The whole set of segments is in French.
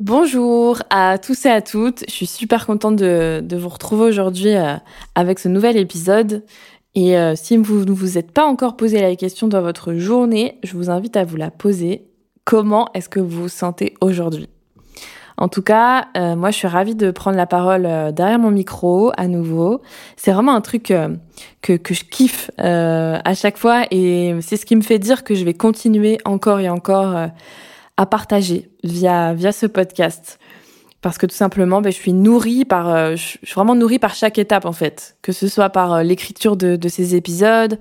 Bonjour à tous et à toutes, je suis super contente de, vous retrouver aujourd'hui euh, avec ce nouvel épisode. Et euh, si vous ne vous êtes pas encore posé la question dans votre journée, je vous invite à vous la poser. Comment est-ce que vous vous sentez aujourd'hui? En tout cas, euh, moi je suis ravie de prendre la parole derrière mon micro à nouveau. C'est vraiment un truc que, que je kiffe à chaque fois et c'est ce qui me fait dire que je vais continuer encore et encore à partager via, via ce podcast. Parce que tout simplement, ben, je suis nourrie par, euh, je suis vraiment nourrie par chaque étape en fait, que ce soit par euh, l'écriture de, de ces épisodes.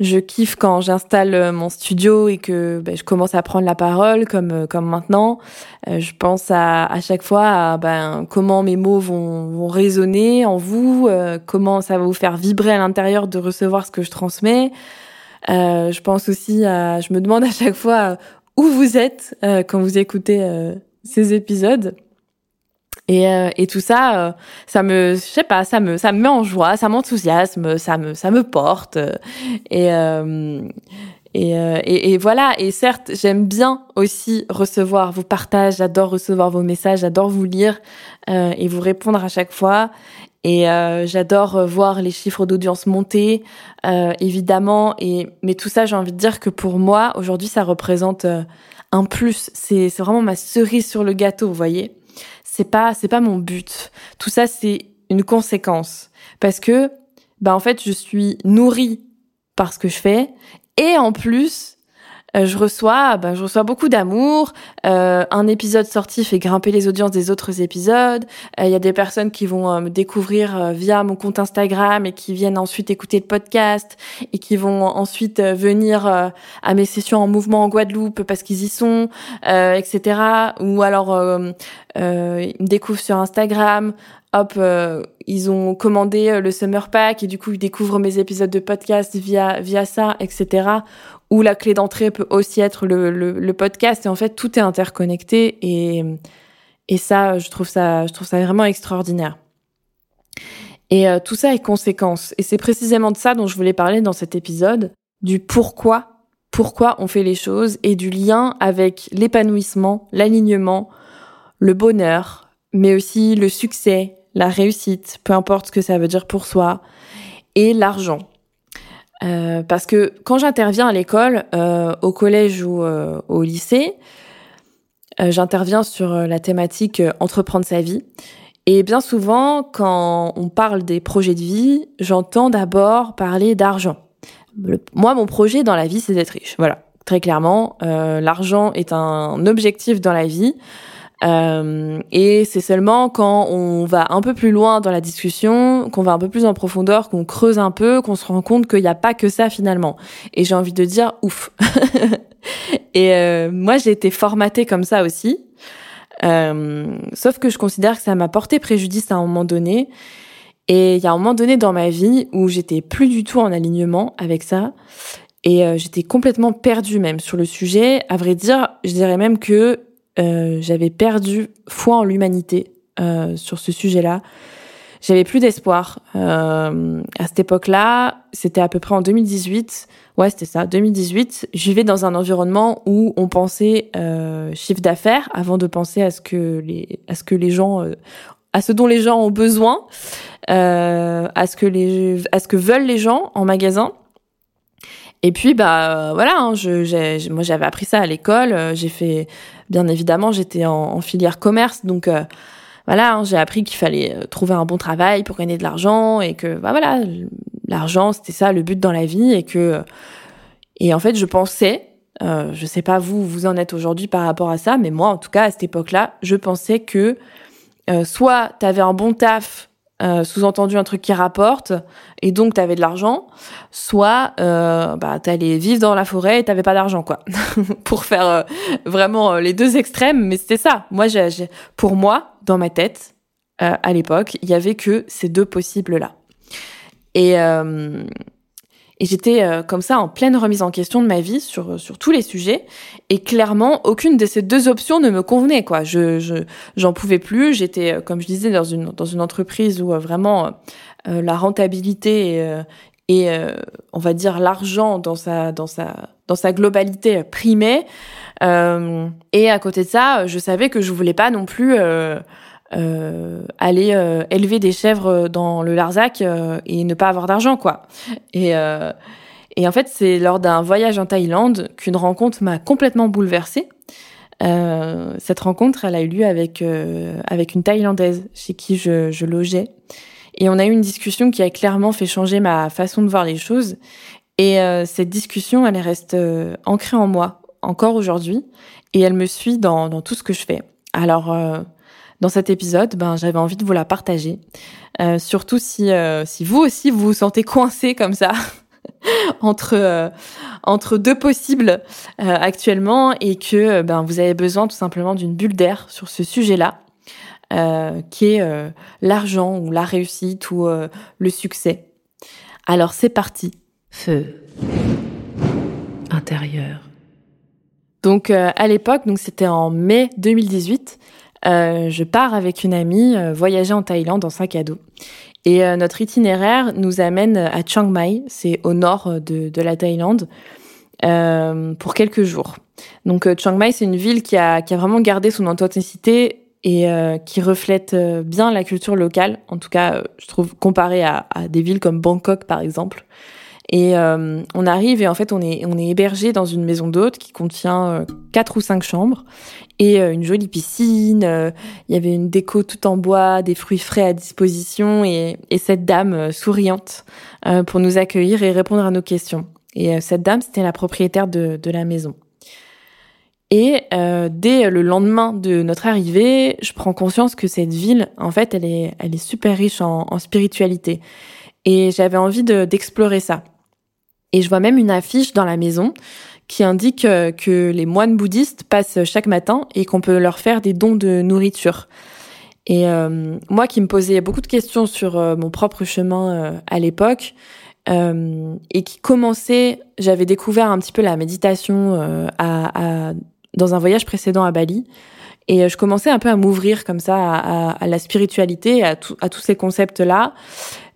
Je kiffe quand j'installe euh, mon studio et que ben, je commence à prendre la parole comme comme maintenant. Je pense à, à chaque fois à ben, comment mes mots vont, vont résonner en vous, euh, comment ça va vous faire vibrer à l'intérieur de recevoir ce que je transmets. Euh, je pense aussi à, je me demande à chaque fois où vous êtes euh, quand vous écoutez euh, ces épisodes. Et, euh, et tout ça, euh, ça me, je sais pas, ça me, ça me met en joie, ça m'enthousiasme, ça me, ça me porte. Et, euh, et, euh, et, et voilà. Et certes, j'aime bien aussi recevoir vos partages. J'adore recevoir vos messages. J'adore vous lire euh, et vous répondre à chaque fois. Et euh, j'adore voir les chiffres d'audience monter, euh, évidemment. Et mais tout ça, j'ai envie de dire que pour moi, aujourd'hui, ça représente euh, un plus. C'est vraiment ma cerise sur le gâteau, vous voyez. C'est pas c'est pas mon but. Tout ça, c'est une conséquence parce que bah en fait, je suis nourrie par ce que je fais et en plus, je reçois, ben, je reçois beaucoup d'amour. Euh, un épisode sorti fait grimper les audiences des autres épisodes. Euh, Il y a des personnes qui vont euh, me découvrir euh, via mon compte Instagram et qui viennent ensuite écouter le podcast et qui vont ensuite euh, venir euh, à mes sessions en mouvement en Guadeloupe parce qu'ils y sont, euh, etc. Ou alors euh, euh, ils me découvrent sur Instagram. Hop, euh, ils ont commandé euh, le Summer Pack et du coup ils découvrent mes épisodes de podcast via via ça, etc. Ou la clé d'entrée peut aussi être le, le, le podcast et en fait tout est interconnecté et et ça je trouve ça je trouve ça vraiment extraordinaire. Et euh, tout ça est conséquence et c'est précisément de ça dont je voulais parler dans cet épisode du pourquoi pourquoi on fait les choses et du lien avec l'épanouissement, l'alignement, le bonheur, mais aussi le succès, la réussite, peu importe ce que ça veut dire pour soi, et l'argent. Euh, parce que quand j'interviens à l'école, euh, au collège ou euh, au lycée, j'interviens sur la thématique entreprendre sa vie. Et bien souvent, quand on parle des projets de vie, j'entends d'abord parler d'argent. Moi, mon projet dans la vie, c'est d'être riche. Voilà, très clairement, l'argent est un objectif dans la vie. Euh, et c'est seulement quand on va un peu plus loin dans la discussion, qu'on va un peu plus en profondeur, qu'on creuse un peu, qu'on se rend compte qu'il n'y a pas que ça finalement. Et j'ai envie de dire ouf. et euh, moi, j'ai été formatée comme ça aussi. Euh, sauf que je considère que ça m'a porté préjudice à un moment donné. Et il y a un moment donné dans ma vie où j'étais plus du tout en alignement avec ça. Et j'étais complètement perdue même sur le sujet. À vrai dire, je dirais même que euh, j'avais perdu foi en l'humanité euh, sur ce sujet-là. j'avais plus d'espoir. Euh, à cette époque-là, c'était à peu près en 2018. Ouais, c'était ça, 2018. Je vivais dans un environnement où on pensait euh, chiffre d'affaires avant de penser à ce que les, à ce que les gens, euh, à ce dont les gens ont besoin, à ce que les, à ce que veulent les gens en magasin. Et puis bah voilà, hein, je, j'ai, moi j'avais appris ça à l'école. euh, J'ai fait, bien évidemment, j'étais en, filière commerce, donc euh, voilà, hein, j'ai appris qu'il fallait euh, trouver un bon travail pour gagner de l'argent et que bah voilà, l'argent c'était ça le but dans la vie et que et en fait je pensais, euh, je sais pas vous vous en êtes aujourd'hui par rapport à ça, mais moi en tout cas à cette époque-là, je pensais que euh, soit t'avais un bon taf euh, sous-entendu un truc qui rapporte et donc t'avais de l'argent, soit euh, bah t'allais vivre dans la forêt et t'avais pas d'argent quoi. pour faire euh, vraiment euh, les deux extrêmes, mais c'était ça. Moi, j'ai, pour moi, dans ma tête, à l'époque, il y avait que ces deux possibles là. Et et j'étais euh, comme ça en pleine remise en question de ma vie sur sur tous les sujets et clairement aucune de ces deux options ne me convenait quoi. Je je j'en pouvais plus. J'étais euh, comme je disais dans une dans une entreprise où euh, vraiment euh, la rentabilité et, euh, et euh, on va dire l'argent dans sa dans sa dans sa globalité euh, primait. Euh, et à côté de ça, je savais que je voulais pas non plus euh, euh, aller euh, élever des chèvres dans le Larzac euh, et ne pas avoir d'argent quoi. Et euh, et en fait, c'est lors d'un voyage en Thaïlande qu'une rencontre m'a complètement bouleversée. Euh, cette rencontre, elle a eu lieu avec euh, avec une Thaïlandaise chez qui je, je logeais, et on a eu une discussion qui a clairement fait changer ma façon de voir les choses. Et euh, cette discussion, elle reste euh, ancrée en moi encore aujourd'hui, et elle me suit dans dans tout ce que je fais. Alors euh, dans cet épisode, ben j'avais envie de vous la partager, Euh, surtout si euh, si vous aussi vous vous sentez coincé comme ça entre euh, entre deux possibles actuellement et que ben vous avez besoin tout simplement d'une bulle d'air sur ce sujet-là, qui est l'argent ou la réussite ou le succès. Alors c'est parti. Feu. Intérieur. Donc euh, à l'époque, donc c'était en mai 2018, euh, je pars avec une amie euh, voyager en Thaïlande en sac à dos. Et euh, notre itinéraire nous amène à Chiang Mai, c'est au nord de, de la Thaïlande, pour quelques jours. Donc Chiang Mai, c'est une ville qui a, qui a vraiment gardé son authenticité et qui reflète bien la culture locale, en tout cas, je trouve, comparé à, à des villes comme Bangkok, par exemple. Et euh, on arrive et en fait on est on est hébergé dans une maison d'hôte qui contient euh, quatre ou cinq chambres et euh, une jolie piscine. euh, Il y avait une déco tout en bois, des fruits frais à disposition et, et cette dame souriante pour nous accueillir et répondre à nos questions. Et cette dame c'était la propriétaire de, de la maison. Et euh, dès le lendemain de notre arrivée, je prends conscience que cette ville, en fait, elle est, elle est super riche en, en spiritualité. Et j'avais envie de- d'explorer ça. Et je vois même une affiche dans la maison qui indique euh, que les moines bouddhistes passent chaque matin et qu'on peut leur faire des dons de nourriture. Et euh, moi qui me posais beaucoup de questions sur euh, mon propre chemin à l'époque et qui commençait, j'avais découvert un petit peu la méditation dans un voyage précédent à Bali. Et je commençais un peu à m'ouvrir comme ça à, la spiritualité, à tous ces concepts-là.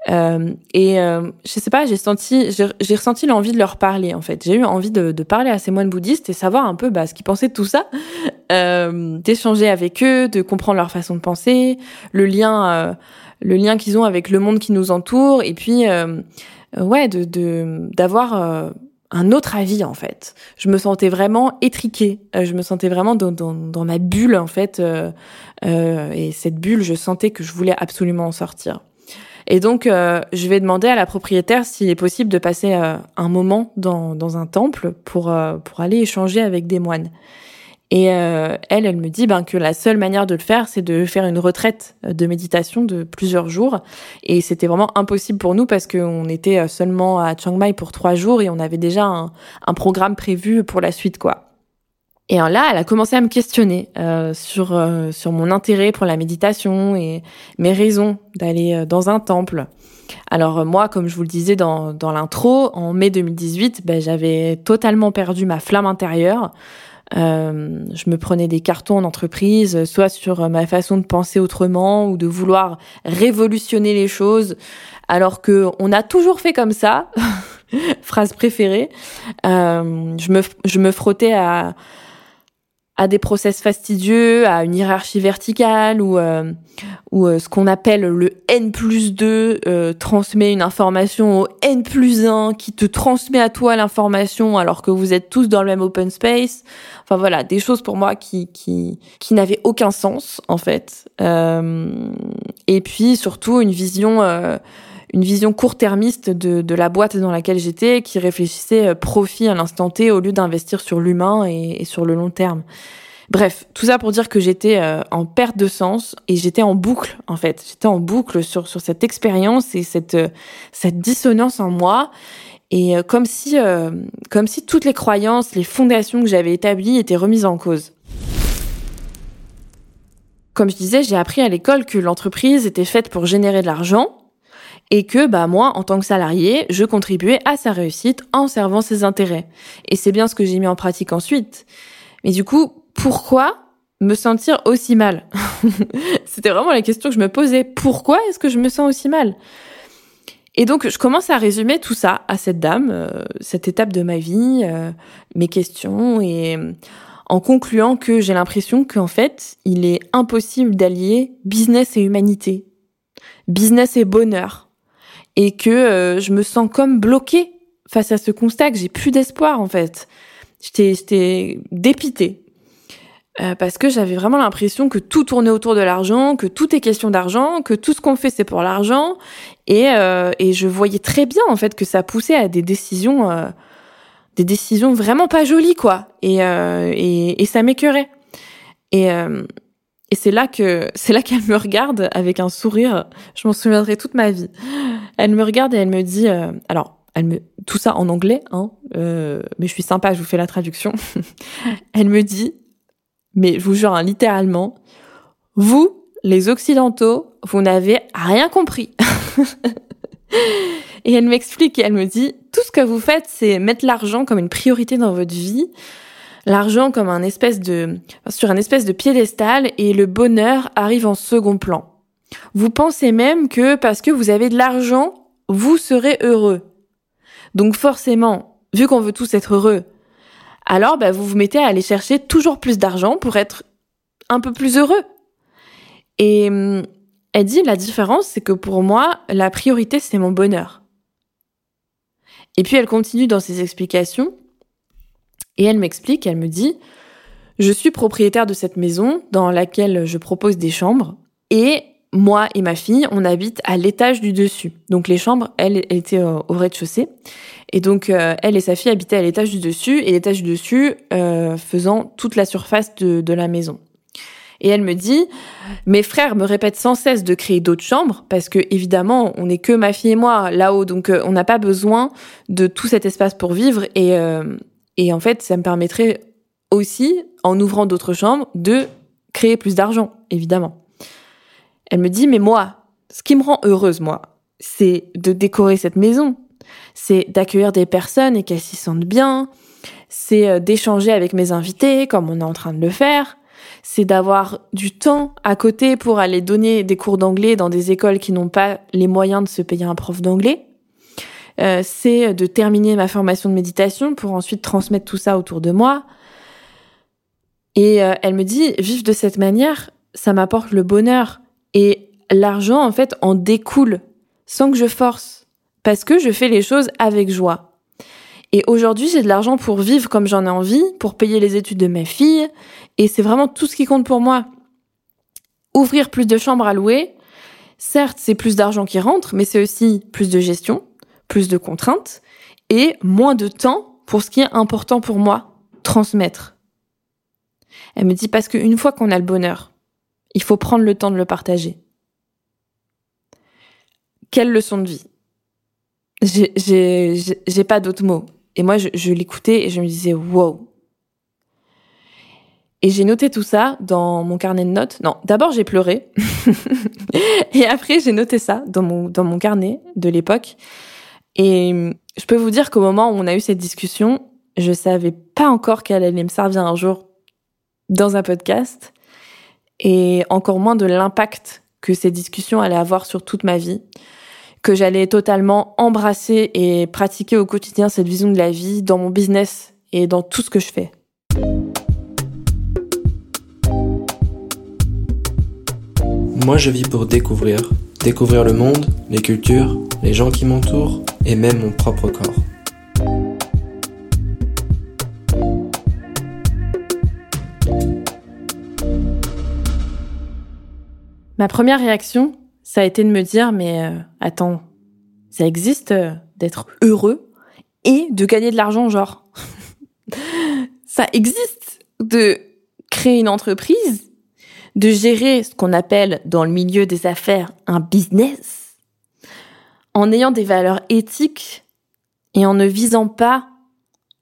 Euh, et euh, je sais pas, j'ai senti, j'ai ressenti l'envie de leur parler en fait. J'ai eu envie de, de parler à ces moines bouddhistes et savoir un peu bah, ce qu'ils pensaient de tout ça, euh, d'échanger avec eux, de comprendre leur façon de penser, le lien, euh, le lien qu'ils ont avec le monde qui nous entoure, et puis euh, euh, ouais, de de- d'avoir euh, un autre avis en fait. Je me sentais vraiment étriquée, je me sentais vraiment dans, dans, dans ma bulle en fait, euh, euh, et cette bulle, je sentais que je voulais absolument en sortir. Et donc, euh, je vais demander à la propriétaire s'il est possible de passer euh, un moment dans, dans un temple pour, euh, pour aller échanger avec des moines. Et euh, elle, elle me dit ben, que la seule manière de le faire, c'est de faire une retraite de méditation de plusieurs jours. Et c'était vraiment impossible pour nous parce qu'on était euh, seulement à Chiang Mai pour trois jours et on avait déjà un, un programme prévu pour la suite, quoi. Et là, elle a commencé à me questionner euh, sur euh, sur mon intérêt pour la méditation et mes raisons d'aller euh, dans un temple. Alors euh, moi, comme je vous le disais dans dans l'intro, en mai 2018, ben, j'avais totalement perdu ma flamme intérieure. Euh, je me prenais des cartons en entreprise, soit sur ma façon de penser autrement ou de vouloir révolutionner les choses, alors que on a toujours fait comme ça. Phrase préférée. Euh, je me je me frottais à à des process fastidieux, à une hiérarchie verticale ou euh, ou euh, ce qu'on appelle le N plus 2 euh, transmet une information au N plus 1 qui te transmet à toi l'information alors que vous êtes tous dans le même open space. Enfin voilà, des choses pour moi qui qui qui n'avaient aucun sens en fait. et puis surtout une vision une vision court-termiste de, de la boîte dans laquelle j'étais, qui réfléchissait euh, profit à l'instant T au lieu d'investir sur l'humain et, sur le long terme. Bref, tout ça pour dire que j'étais euh, en perte de sens et j'étais en boucle en fait. J'étais en boucle sur sur cette expérience et cette euh, cette dissonance en moi et comme si comme si toutes les croyances, les fondations que j'avais établies étaient remises en cause. Comme je disais, j'ai appris à l'école que l'entreprise était faite pour générer de l'argent et que bah moi en tant que salarié, je contribuais à sa réussite en servant ses intérêts. Et c'est bien ce que j'ai mis en pratique ensuite. Mais du coup, pourquoi me sentir aussi mal C'était vraiment la question que je me posais. Pourquoi est-ce que je me sens aussi mal? Et donc, je commence à résumer tout ça à cette dame, euh, cette étape de ma vie, euh, mes questions, et euh, en concluant que j'ai l'impression qu'en fait, il est impossible d'allier business et humanité, business et bonheur, et que euh, je me sens comme bloquée face à ce constat que j'ai plus d'espoir en fait. J'étais dépitée. Euh, parce que j'avais vraiment l'impression que tout tournait autour de l'argent, que tout est question d'argent, que tout ce qu'on fait c'est pour l'argent, et, euh, et je voyais très bien en fait que ça poussait à des décisions, euh, des décisions vraiment pas jolies quoi, et euh, et, et, ça m'écœurait. Et et c'est là que c'est là qu'elle me regarde avec un sourire. Je m'en souviendrai toute ma vie. Elle me regarde et elle me dit, euh, alors, elle me, tout ça en anglais, hein, euh, mais je suis sympa, je vous fais la traduction. elle me dit, mais je vous jure, hein, littéralement, vous, les Occidentaux, vous n'avez rien compris. et elle m'explique et elle me dit, tout ce que vous faites, c'est mettre l'argent comme une priorité dans votre vie, l'argent comme un espèce de, sur un espèce de piédestal et le bonheur arrive en second plan. Vous pensez même que parce que vous avez de l'argent, vous serez heureux. Donc forcément, vu qu'on veut tous être heureux, alors bah, vous vous mettez à aller chercher toujours plus d'argent pour être un peu plus heureux. Et hum, elle dit la différence, c'est que pour moi, la priorité, c'est mon bonheur. Et puis elle continue dans ses explications, et elle m'explique, elle me dit, je suis propriétaire de cette maison dans laquelle je propose des chambres, et moi et ma fille, on habite à l'étage du dessus. Donc les chambres, elles, étaient au rez-de-chaussée. Et donc euh, elle et sa fille habitaient à l'étage du dessus et l'étage du dessus euh, faisant toute la surface de, de, la maison. Et elle me dit, mes frères me répètent sans cesse de créer d'autres chambres parce que évidemment on n'est que ma fille et moi là-haut, donc euh, on n'a pas besoin de tout cet espace pour vivre et et en fait ça me permettrait aussi en ouvrant d'autres chambres de créer plus d'argent évidemment. Elle me dit, mais moi, ce qui me rend heureuse, moi, c'est de décorer cette maison, c'est d'accueillir des personnes et qu'elles s'y sentent bien, c'est euh, d'échanger avec mes invités comme on est en train de le faire, c'est d'avoir du temps à côté pour aller donner des cours d'anglais dans des écoles qui n'ont pas les moyens de se payer un prof d'anglais. Euh, c'est de terminer ma formation de méditation pour ensuite transmettre tout ça autour de moi. Et euh, elle me dit, vivre de cette manière, ça m'apporte le bonheur. Et l'argent, en fait, en découle sans que je force, parce que je fais les choses avec joie. Et aujourd'hui, j'ai de l'argent pour vivre comme j'en ai envie, pour payer les études de ma fille, et c'est vraiment tout ce qui compte pour moi. Ouvrir plus de chambres à louer, certes, c'est plus d'argent qui rentre, mais c'est aussi plus de gestion, plus de contraintes, et moins de temps pour ce qui est important pour moi, transmettre. Elle me dit parce qu'une fois qu'on a le bonheur, il faut prendre le temps de le partager. Quelle leçon de vie? J'ai pas d'autres mots. Et moi, je, l'écoutais et je me disais, wow. Et j'ai noté tout ça dans mon carnet de notes. Non, d'abord j'ai pleuré. et après j'ai noté ça dans mon, dans mon carnet de l'époque. Et je peux vous dire qu'au moment où on a eu cette discussion, je savais pas encore qu'elle allait me servir un jour dans un podcast et encore moins de l'impact que ces discussions allaient avoir sur toute ma vie, que j'allais totalement embrasser et pratiquer au quotidien cette vision de la vie dans mon business et dans tout ce que je fais. Moi, je vis pour découvrir. Découvrir le monde, les cultures, les gens qui m'entourent et même mon propre corps. Ma première réaction, ça a été de me dire, mais euh, attends, ça existe euh, d'être heureux et de gagner de l'argent, genre. ça existe de créer une entreprise, de gérer ce qu'on appelle dans le milieu des affaires un business, en ayant des valeurs éthiques et en ne visant pas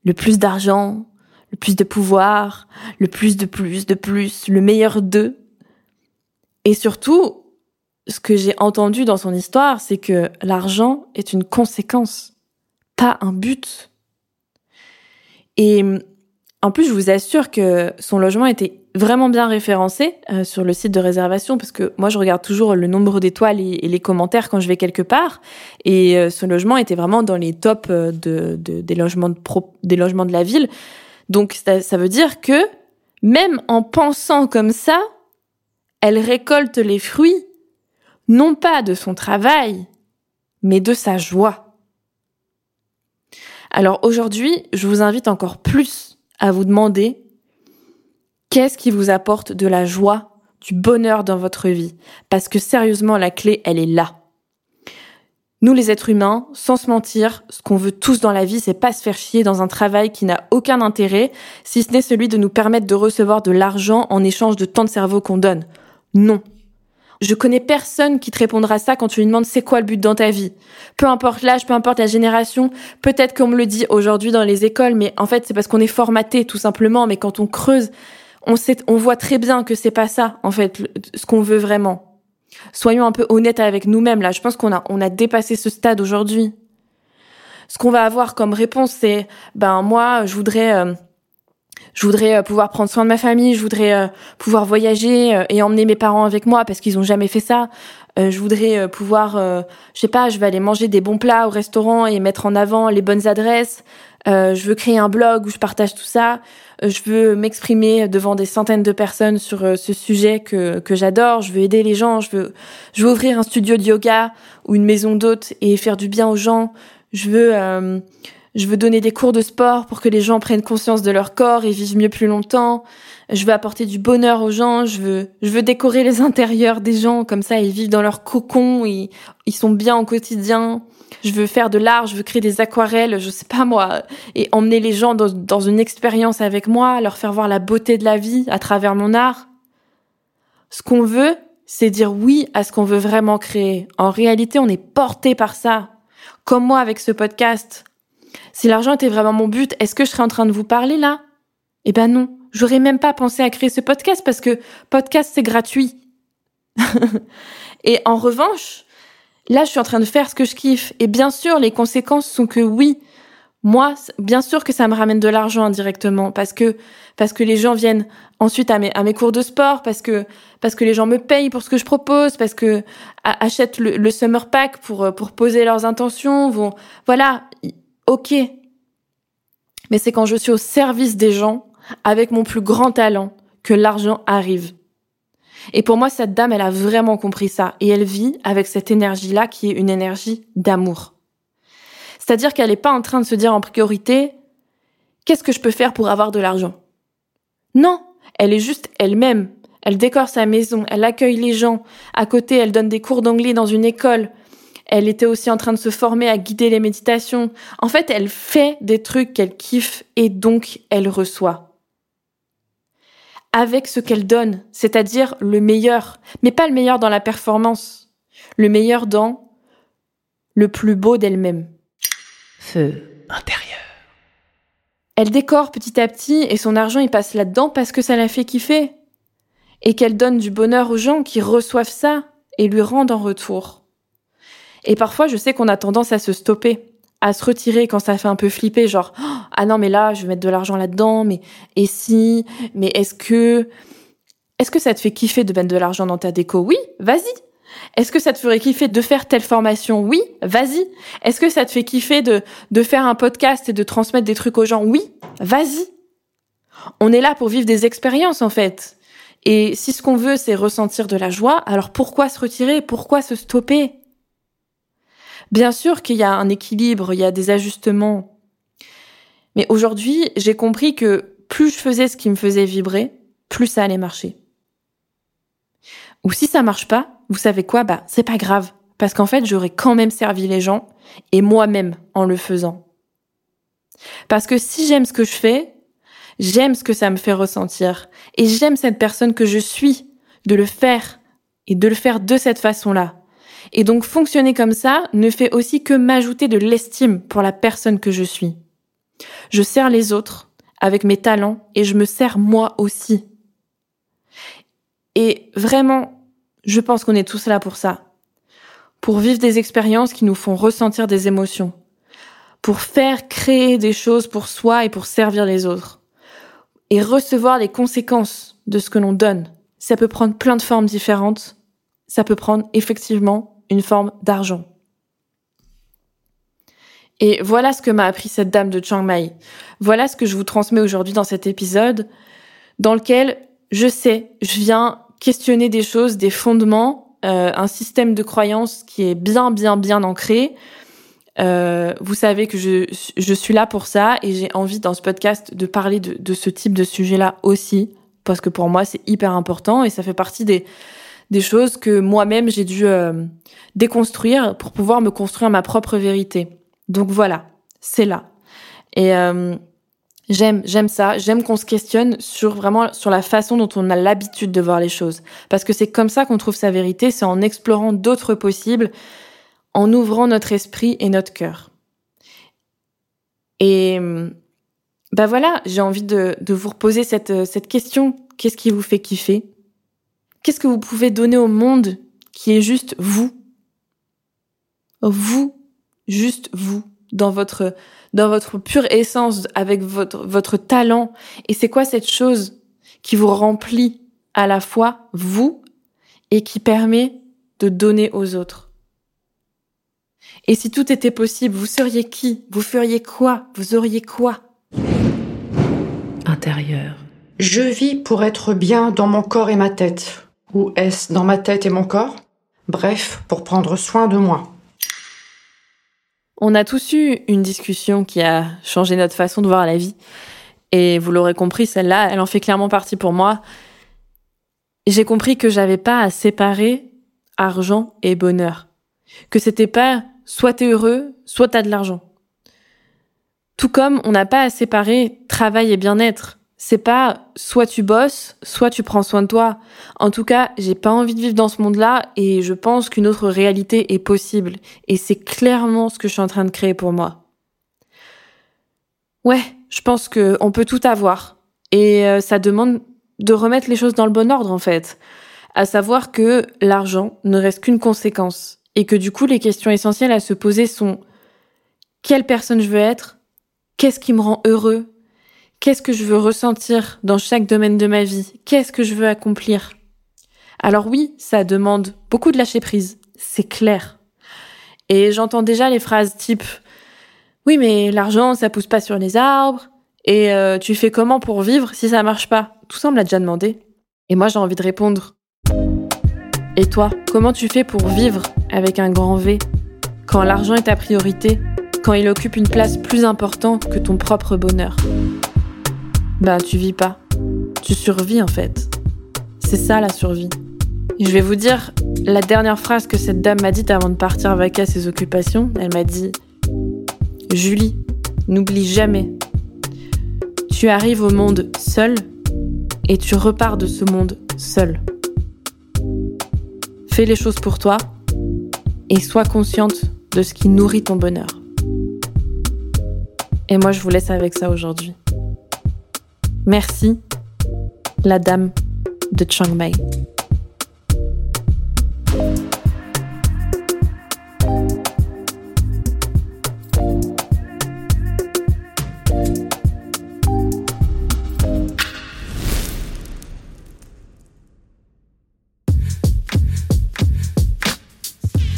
le plus d'argent, le plus de pouvoir, le plus de plus de plus, le meilleur d'eux, et surtout, ce que j'ai entendu dans son histoire, c'est que l'argent est une conséquence, pas un but. Et en plus, je vous assure que son logement était vraiment bien référencé euh, sur le site de réservation parce que moi je regarde toujours le nombre d'étoiles et, les commentaires quand je vais quelque part et euh, ce logement était vraiment dans les tops euh, de, des logements de des logements de la ville donc ça, ça veut dire que même en pensant comme ça elle récolte les fruits, non pas de son travail, mais de sa joie. Alors aujourd'hui, je vous invite encore plus à vous demander qu'est-ce qui vous apporte de la joie, du bonheur dans votre vie, parce que sérieusement, la clé, elle est là. Nous, les êtres humains, sans se mentir, ce qu'on veut tous dans la vie, c'est pas se faire chier dans un travail qui n'a aucun intérêt, si ce n'est celui de nous permettre de recevoir de l'argent en échange de temps de cerveau qu'on donne. Non. Je connais personne qui te répondra ça quand tu lui demandes c'est quoi le but dans ta vie. Peu importe l'âge, peu importe la génération, peut-être qu'on me le dit aujourd'hui dans les écoles, mais en fait c'est parce qu'on est formaté tout simplement, mais quand on creuse, on sait, on voit très bien que c'est pas ça, en fait, ce qu'on veut vraiment. Soyons un peu honnêtes avec nous-mêmes, là. Je pense qu'on a, on a dépassé ce stade aujourd'hui. Ce qu'on va avoir comme réponse, c'est, ben, moi, je voudrais, euh, je voudrais euh, pouvoir prendre soin de ma famille, je voudrais euh, pouvoir voyager et emmener mes parents avec moi parce qu'ils ont jamais fait ça. je voudrais pouvoir, je sais pas, je vais aller manger des bons plats au restaurant et mettre en avant les bonnes adresses. Je veux créer un blog où je partage tout ça. je veux m'exprimer devant des centaines de personnes sur ce sujet que que j'adore. Je veux aider les gens. Je veux, je veux ouvrir un studio de yoga ou une maison d'hôtes et faire du bien aux gens. Je veux je veux donner des cours de sport pour que les gens prennent conscience de leur corps et vivent mieux plus longtemps. Je veux apporter du bonheur aux gens. Je veux, je veux décorer les intérieurs des gens comme ça. Ils vivent dans leur cocon. Ils, ils sont bien au quotidien. Je veux faire de l'art. Je veux créer des aquarelles. Je sais pas moi. Et emmener les gens dans, dans une expérience avec moi. Leur faire voir la beauté de la vie à travers mon art. Ce qu'on veut, c'est dire oui à ce qu'on veut vraiment créer. En réalité, on est porté par ça. Comme moi avec ce podcast. Si l'argent était vraiment mon but, est-ce que je serais en train de vous parler là? Eh ben non, j'aurais même pas pensé à créer ce podcast parce que podcast c'est gratuit. et en revanche, là je suis en train de faire ce que je kiffe et bien sûr les conséquences sont que oui, moi bien sûr que ça me ramène de l'argent indirectement parce que parce que les gens viennent ensuite à mes cours de sport parce que parce que les gens me payent pour ce que je propose parce que achètent le, le summer pack pour pour poser leurs intentions vont voilà ok. Mais c'est quand je suis au service des gens, avec mon plus grand talent, que l'argent arrive. Et pour moi, cette dame, elle a vraiment compris ça. Et elle vit avec cette énergie-là qui est une énergie d'amour. C'est-à-dire qu'elle n'est pas en train de se dire en priorité, qu'est-ce que je peux faire pour avoir de l'argent? Non, elle est juste elle-même. Elle décore sa maison, elle accueille les gens. À côté, elle donne des cours d'anglais dans une école. Elle était aussi en train de se former à guider les méditations. En fait, elle fait des trucs qu'elle kiffe et donc elle reçoit. Avec ce qu'elle donne, c'est-à-dire le meilleur, mais pas le meilleur dans la performance, le meilleur dans le plus beau d'elle-même. Feu intérieur. Elle décore petit à petit et son argent il passe là-dedans parce que ça la fait kiffer. Et qu'elle donne du bonheur aux gens qui reçoivent ça et lui rendent en retour. Et parfois, je sais qu'on a tendance à se stopper, à se retirer quand ça fait un peu flipper, genre oh, ah non mais là je vais mettre de l'argent là-dedans, mais et si, mais est-ce que est-ce que ça te fait kiffer de mettre de l'argent dans ta déco? Oui, vas-y. Est-ce que ça te ferait kiffer de faire telle formation? Oui, vas-y. Est-ce que ça te fait kiffer de, de faire un podcast et de transmettre des trucs aux gens? Oui, vas-y. On est là pour vivre des expériences en fait. Et si ce qu'on veut c'est ressentir de la joie, alors pourquoi se retirer? Pourquoi se stopper? Bien sûr qu'il y a un équilibre, il y a des ajustements. Mais aujourd'hui, j'ai compris que plus je faisais ce qui me faisait vibrer, plus ça allait marcher. Ou si ça marche pas, vous savez quoi? Bah, c'est pas grave, parce qu'en fait, j'aurais quand même servi les gens et moi-même en le faisant. Parce que si j'aime ce que je fais, j'aime ce que ça me fait ressentir et j'aime cette personne que je suis de le faire et de le faire de cette façon-là. Et donc fonctionner comme ça ne fait aussi que m'ajouter de l'estime pour la personne que je suis. Je sers les autres avec mes talents et je me sers moi aussi. Et vraiment, je pense qu'on est tous là pour ça. Pour vivre des expériences qui nous font ressentir des émotions. Pour faire créer des choses pour soi et pour servir les autres. Et recevoir les conséquences de ce que l'on donne. Ça peut prendre plein de formes différentes. Ça peut prendre effectivement une forme d'argent. Et voilà ce que m'a appris cette dame de Chiang Mai. Voilà ce que je vous transmets aujourd'hui dans cet épisode, dans lequel je sais, je viens questionner des choses, des fondements, euh, un système de croyance qui est bien, bien, bien ancré. Euh, vous savez que je, je suis là pour ça et j'ai envie dans ce podcast de parler de, de ce type de sujet-là aussi, parce que pour moi c'est hyper important et ça fait partie des, des choses que moi-même j'ai dû euh, déconstruire pour pouvoir me construire ma propre vérité. Donc voilà, c'est là. Et euh, j'aime j'aime ça, j'aime qu'on se questionne sur vraiment sur la façon dont on a l'habitude de voir les choses parce que c'est comme ça qu'on trouve sa vérité, c'est en explorant d'autres possibles, en ouvrant notre esprit et notre cœur. Et ben voilà, j'ai envie de, de vous reposer cette, cette question. Qu'est-ce qui vous fait kiffer? Qu'est-ce que vous pouvez donner au monde qui est juste vous? Vous, juste vous, dans votre dans votre pure essence, avec votre votre talent. Et c'est quoi cette chose qui vous remplit à la fois vous et qui permet de donner aux autres? Et si tout était possible, vous seriez qui? Vous feriez quoi? Vous auriez quoi? Intérieur. Je vis pour être bien dans mon corps et ma tête. Ou est-ce dans ma tête et mon corps? Bref, pour prendre soin de moi. On a tous eu une discussion qui a changé notre façon de voir la vie. Et vous l'aurez compris, celle-là, elle en fait clairement partie pour moi. J'ai compris que j'avais pas à séparer argent et bonheur. Que c'était pas soit t'es heureux, soit t'as de l'argent. Tout comme on n'a pas à séparer travail et bien-être c'est pas soit tu bosses, soit tu prends soin de toi. En tout cas, j'ai pas envie de vivre dans ce monde-là et je pense qu'une autre réalité est possible. Et c'est clairement ce que je suis en train de créer pour moi. Ouais, je pense que on peut tout avoir. Et euh, ça demande de remettre les choses dans le bon ordre, en fait. À savoir que l'argent ne reste qu'une conséquence. Et que du coup, les questions essentielles à se poser sont quelle personne je veux être? Qu'est-ce qui me rend heureux? Qu'est-ce que je veux ressentir dans chaque domaine de ma vie? Qu'est-ce que je veux accomplir? Alors oui, ça demande beaucoup de lâcher prise, c'est clair. Et j'entends déjà les phrases type Oui, mais l'argent, ça pousse pas sur les arbres. Et euh, tu fais comment pour vivre si ça marche pas? Tout ça, me l'a déjà demandé. Et moi, j'ai envie de répondre Et toi, comment tu fais pour vivre avec un grand V? Quand l'argent est ta priorité Quand il occupe une place plus importante que ton propre bonheur ben tu vis pas. Tu survis en fait. C'est ça la survie. je vais vous dire la dernière phrase que cette dame m'a dite avant de partir vaquer à ses occupations. Elle m'a dit Julie, n'oublie jamais. Tu arrives au monde seul et tu repars de ce monde seul. Fais les choses pour toi et sois consciente de ce qui nourrit ton bonheur. Et moi, je vous laisse avec ça aujourd'hui. Merci, la dame de Chiang Mai.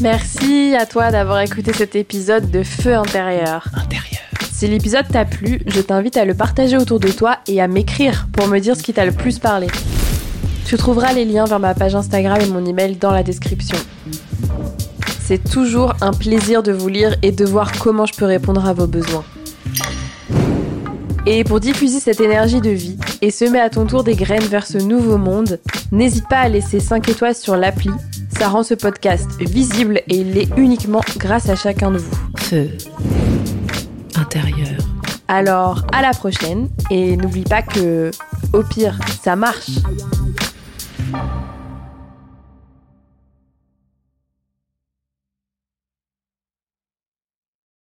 Merci à toi d'avoir écouté cet épisode de Feu intérieur. Intérieur. Si l'épisode t'a plu, je t'invite à le partager autour de toi et à m'écrire pour me dire ce qui t'a le plus parlé. Tu trouveras les liens vers ma page Instagram et mon email dans la description. C'est toujours un plaisir de vous lire et de voir comment je peux répondre à vos besoins. Et pour diffuser cette énergie de vie et semer à ton tour des graines vers ce nouveau monde, n'hésite pas à laisser 5 étoiles sur l'appli. Ça rend ce podcast visible et il l'est uniquement grâce à chacun de vous. Feu. Alors, à la prochaine et n'oublie pas que, au pire, ça marche.